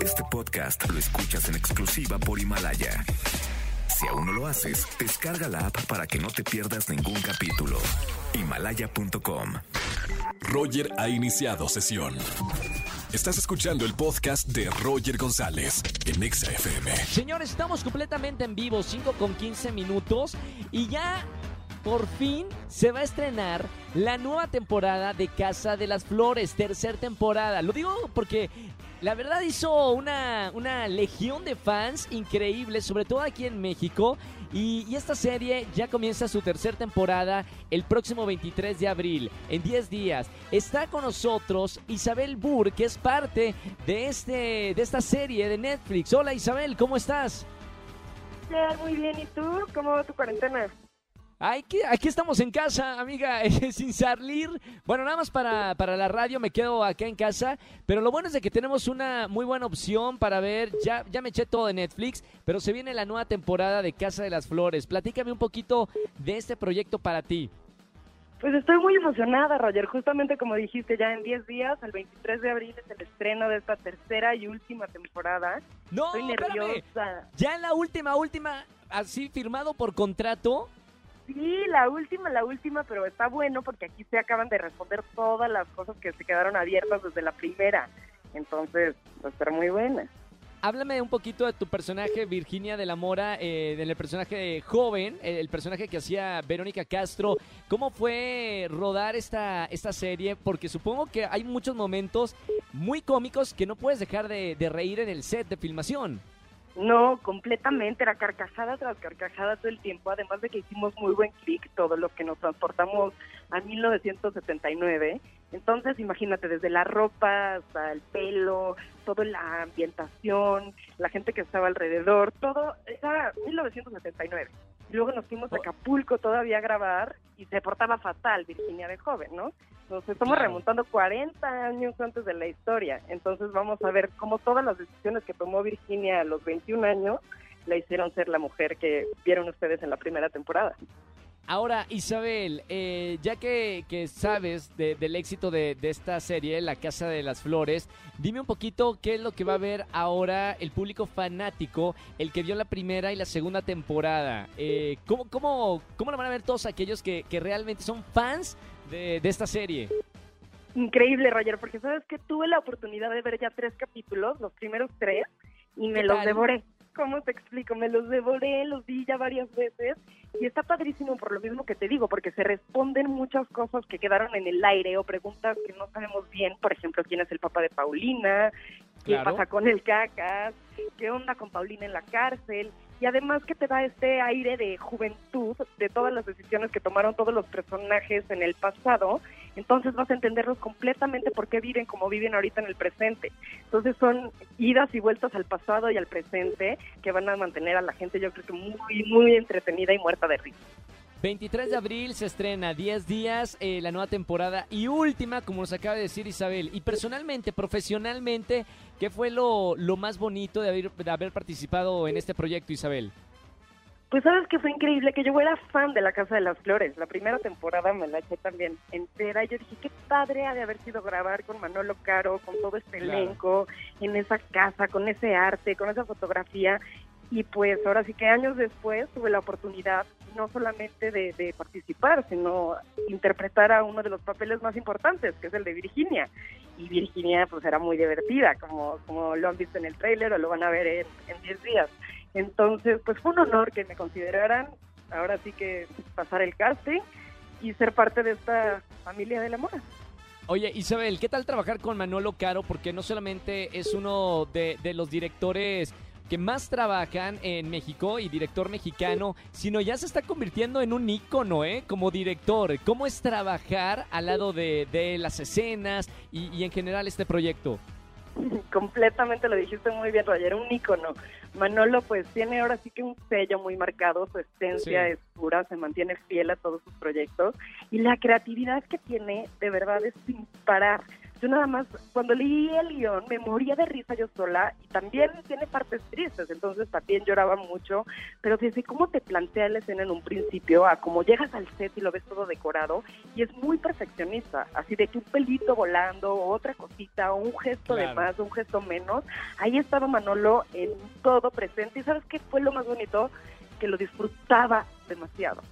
Este podcast lo escuchas en exclusiva por Himalaya. Si aún no lo haces, descarga la app para que no te pierdas ningún capítulo. Himalaya.com. Roger ha iniciado sesión. Estás escuchando el podcast de Roger González en Exa FM. Señores, estamos completamente en vivo, 5 con 15 minutos y ya por fin se va a estrenar la nueva temporada de Casa de las Flores, tercera temporada. Lo digo porque la verdad hizo una, una legión de fans increíbles, sobre todo aquí en México. Y, y esta serie ya comienza su tercera temporada el próximo 23 de abril, en 10 días. Está con nosotros Isabel Burr, que es parte de, este, de esta serie de Netflix. Hola Isabel, ¿cómo estás? Muy bien, ¿y tú? ¿Cómo va tu cuarentena? Aquí, aquí estamos en casa, amiga, sin salir. Bueno, nada más para, para la radio me quedo acá en casa. Pero lo bueno es de que tenemos una muy buena opción para ver. Ya, ya me eché todo de Netflix, pero se viene la nueva temporada de Casa de las Flores. Platícame un poquito de este proyecto para ti. Pues estoy muy emocionada, Roger. Justamente como dijiste, ya en 10 días, el 23 de abril es el estreno de esta tercera y última temporada. No, Estoy nerviosa. espérame. Ya en la última, última, así firmado por contrato. Sí, la última, la última, pero está bueno porque aquí se acaban de responder todas las cosas que se quedaron abiertas desde la primera. Entonces, va a estar muy buena. Háblame un poquito de tu personaje, Virginia de la Mora, eh, del personaje joven, eh, el personaje que hacía Verónica Castro. ¿Cómo fue rodar esta, esta serie? Porque supongo que hay muchos momentos muy cómicos que no puedes dejar de, de reír en el set de filmación. No, completamente, era carcajada tras carcajada todo el tiempo, además de que hicimos muy buen clic, todo lo que nos transportamos a 1979. Entonces, imagínate, desde la ropa hasta el pelo, toda la ambientación, la gente que estaba alrededor, todo, era 1979. Luego nos fuimos a Acapulco todavía a grabar y se portaba fatal Virginia de joven, ¿no? Nos estamos remontando 40 años antes de la historia. Entonces vamos a ver cómo todas las decisiones que tomó Virginia a los 21 años la hicieron ser la mujer que vieron ustedes en la primera temporada. Ahora, Isabel, eh, ya que, que sabes de- del éxito de, de esta serie, La Casa de las Flores, dime un poquito qué es lo que va a ver ahora el público fanático, el que vio la primera y la segunda temporada. Eh, ¿cómo, cómo, ¿Cómo lo van a ver todos aquellos que, que realmente son fans de, de esta serie? Increíble, Roger, porque sabes que tuve la oportunidad de ver ya tres capítulos, los primeros tres, y me ¿Qué los tal? devoré. ¿Cómo te explico? Me los devoré, los vi ya varias veces y está padrísimo por lo mismo que te digo, porque se responden muchas cosas que quedaron en el aire o preguntas que no sabemos bien, por ejemplo, quién es el papá de Paulina, qué Claro. pasa con el cacas, qué onda con Paulina en la cárcel y además que te da este aire de juventud de todas las decisiones que tomaron todos los personajes en el pasado, entonces vas a entenderlos completamente por qué viven como viven ahorita en el presente. Entonces son idas y vueltas al pasado y al presente que van a mantener a la gente yo creo que muy, muy entretenida y muerta de risa. 23 de abril se estrena, 10 días, eh, la nueva temporada y última, como nos acaba de decir Isabel. Y personalmente, profesionalmente, ¿qué fue lo, más bonito de haber participado en este proyecto, Isabel? Pues sabes que fue increíble que yo era fan de La Casa de las Flores. La primera temporada me la eché también entera. Y yo dije, qué padre ha de haber sido grabar con Manolo Caro, con todo este Claro. elenco, en esa casa, con ese arte, con esa fotografía. Y pues ahora sí que años después tuve la oportunidad no solamente de, de participar, sino interpretar a uno de los papeles más importantes, que es el de Virginia. Y Virginia pues era muy divertida, como, como lo han visto en el tráiler o lo van a ver en en 10 días. Entonces, pues fue un honor que me consideraran, ahora sí que pasar el casting y ser parte de esta familia de la moda. Oye, Isabel, ¿qué tal trabajar con Manolo Caro? Porque no solamente es uno de, los directores que más trabajan en México y director mexicano, sino ya se está convirtiendo en un ícono, ¿eh? Como director. ¿Cómo es trabajar al lado de, de las escenas y en general este proyecto? Completamente lo dijiste muy bien, Roger, un ícono. Manolo pues tiene ahora sí que un sello muy marcado, su esencia Sí. es pura, se mantiene fiel a todos sus proyectos y la creatividad que tiene de verdad es sin parar. Yo nada más, cuando leí el guion, me moría de risa yo sola y también tiene partes tristes, entonces también lloraba mucho, pero desde cómo te plantea la escena en un principio, a cómo llegas al set y lo ves todo decorado, y es muy perfeccionista, así de que un pelito volando, otra cosita, un gesto de más, un gesto menos, ahí estaba Manolo en todo presente, y ¿sabes qué fue lo más bonito? Que lo disfrutaba demasiado.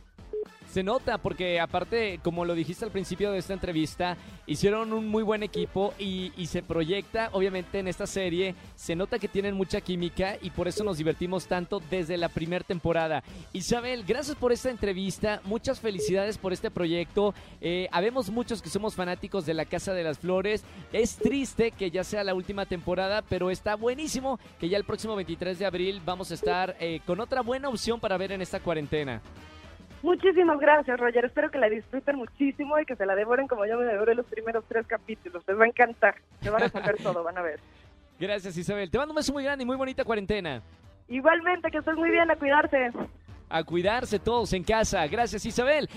Se nota porque aparte, como lo dijiste al principio de esta entrevista, hicieron un muy buen equipo y, se proyecta, obviamente, en esta serie. Se nota que tienen mucha química y por eso nos divertimos tanto desde la primera temporada. Isabel, gracias por esta entrevista. Muchas felicidades por este proyecto. Eh, habemos muchos que somos fanáticos de la Casa de las Flores. Es triste que ya sea la última temporada, pero está buenísimo que ya el próximo 23 de abril vamos a estar eh, con otra buena opción para ver en esta cuarentena. Muchísimas gracias, Roger. Espero que la disfruten muchísimo y que se la devoren como yo me devoré los primeros tres capítulos. Les va a encantar. Se van a saber todo, van a ver. Gracias, Isabel. Te mando un beso muy grande y muy bonita cuarentena. Igualmente, que estés muy bien, a cuidarse. A cuidarse todos en casa. Gracias, Isabel.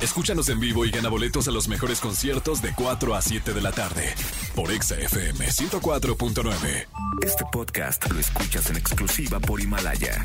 Escúchanos en vivo y gana boletos a los mejores conciertos de 4 a 7 de la tarde por Exa FM 104.9. Este podcast lo escuchas en exclusiva por Himalaya.